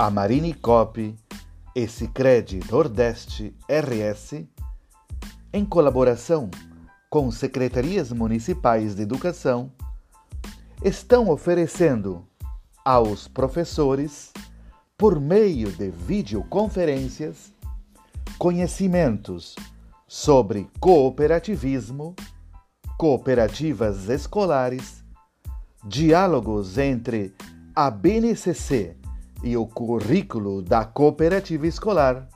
a Marinicop e Sicredi Nordeste RS, em colaboração com secretarias municipais de educação, estão oferecendo aos professores, por meio de videoconferências, conhecimentos sobre cooperativismo, cooperativas escolares, diálogos entre a BNCC e o currículo da cooperativa escolar,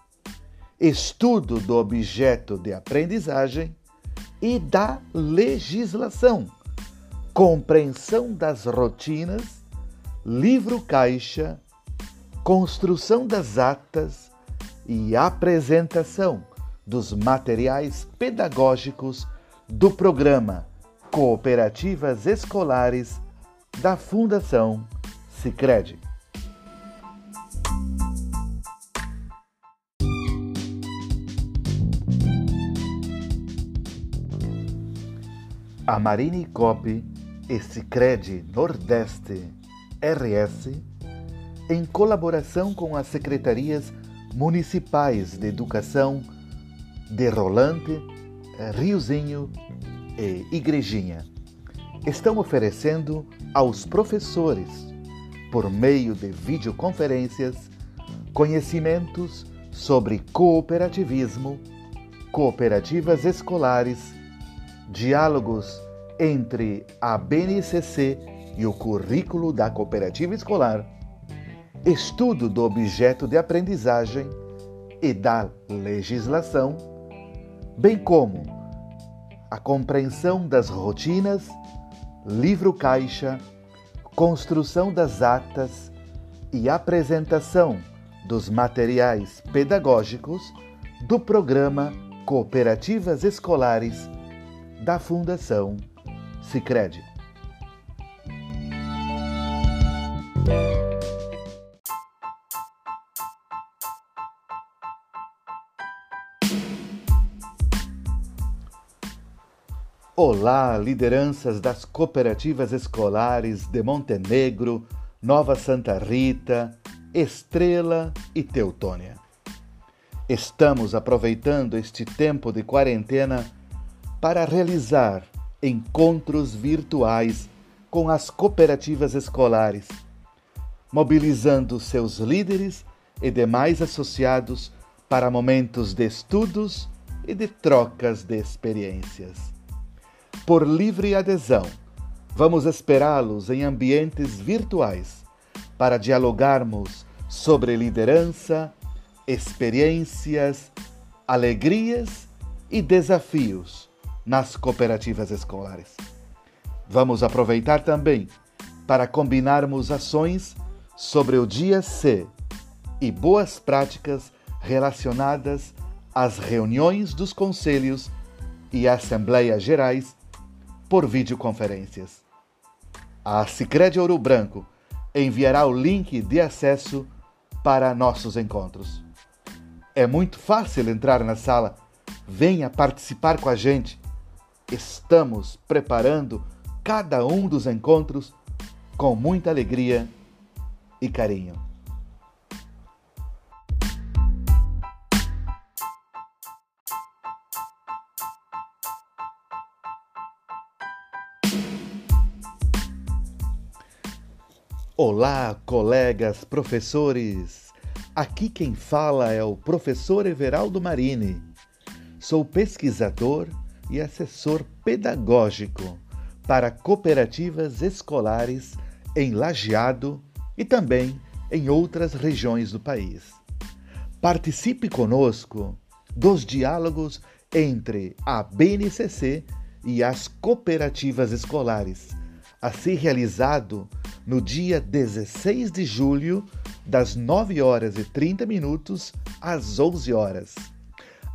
estudo do objeto de aprendizagem e da legislação, compreensão das rotinas, livro-caixa, construção das atas e apresentação dos materiais pedagógicos do programa Cooperativas Escolares da Fundação Sicredi. A Marine Cop e Sicredi Nordeste RS, em colaboração com as secretarias municipais de educação de Rolante, Riozinho e Igrejinha, estão oferecendo aos professores, por meio de videoconferências, conhecimentos sobre cooperativismo, cooperativas escolares diálogos entre a BNCC e o currículo da cooperativa escolar, estudo do objeto de aprendizagem e da legislação, bem como a compreensão das rotinas, livro-caixa, construção das atas e apresentação dos materiais pedagógicos do programa Cooperativas Escolares da Fundação Sicredi. Olá, lideranças das cooperativas escolares de Montenegro, Nova Santa Rita, Estrela e Teutônia. Estamos aproveitando este tempo de quarentena para realizar encontros virtuais com as cooperativas escolares, mobilizando seus líderes e demais associados para momentos de estudos e de trocas de experiências. Por livre adesão, vamos esperá-los em ambientes virtuais para dialogarmos sobre liderança, experiências, alegrias e desafios nas cooperativas escolares. Vamos aproveitar também para combinarmos ações sobre o dia C e boas práticas relacionadas às reuniões dos conselhos e assembleias gerais por videoconferências. A Sicredi Ouro Branco enviará o link de acesso para nossos encontros. É muito fácil entrar na sala. Venha participar com a gente estamos preparando cada um dos encontros com muita alegria e carinho. Olá, colegas professores! Aqui quem fala é o professor Everaldo Marini. Sou pesquisador e assessor pedagógico para cooperativas escolares em Lajeado e também em outras regiões do país. Participe conosco dos diálogos entre a BNCC e as cooperativas escolares, a ser realizado no dia 16 de julho, das 9 horas e 30 minutos às 11 horas.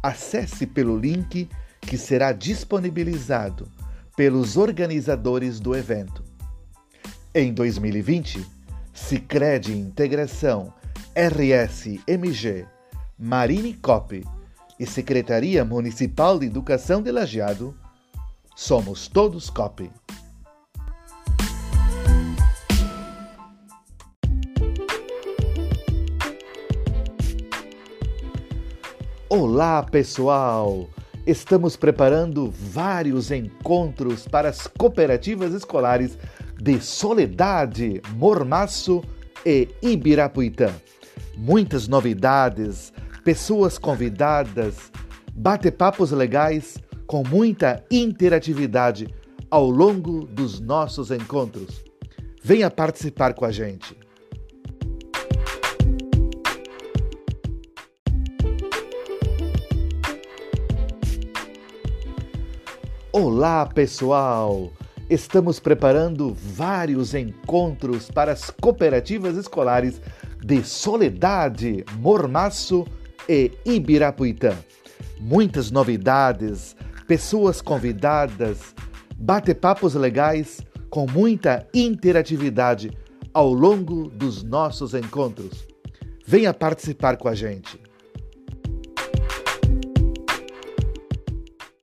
Acesse pelo link que será disponibilizado pelos organizadores do evento. Em 2020, Sicredi Integração, RSMG, Marine Cop e Secretaria Municipal de Educação de Lajeado, somos todos COP. Olá, pessoal! Estamos preparando vários encontros para as cooperativas escolares de Soledade, Mormaço e Ibirapuitã. Muitas novidades, pessoas convidadas, bate-papos legais com muita interatividade ao longo dos nossos encontros. Venha participar com a gente. Olá, pessoal! Estamos preparando vários encontros para as cooperativas escolares de Soledade, Mormaço e Ibirapuitã. Muitas novidades, pessoas convidadas, bate-papos legais com muita interatividade ao longo dos nossos encontros. Venha participar com a gente.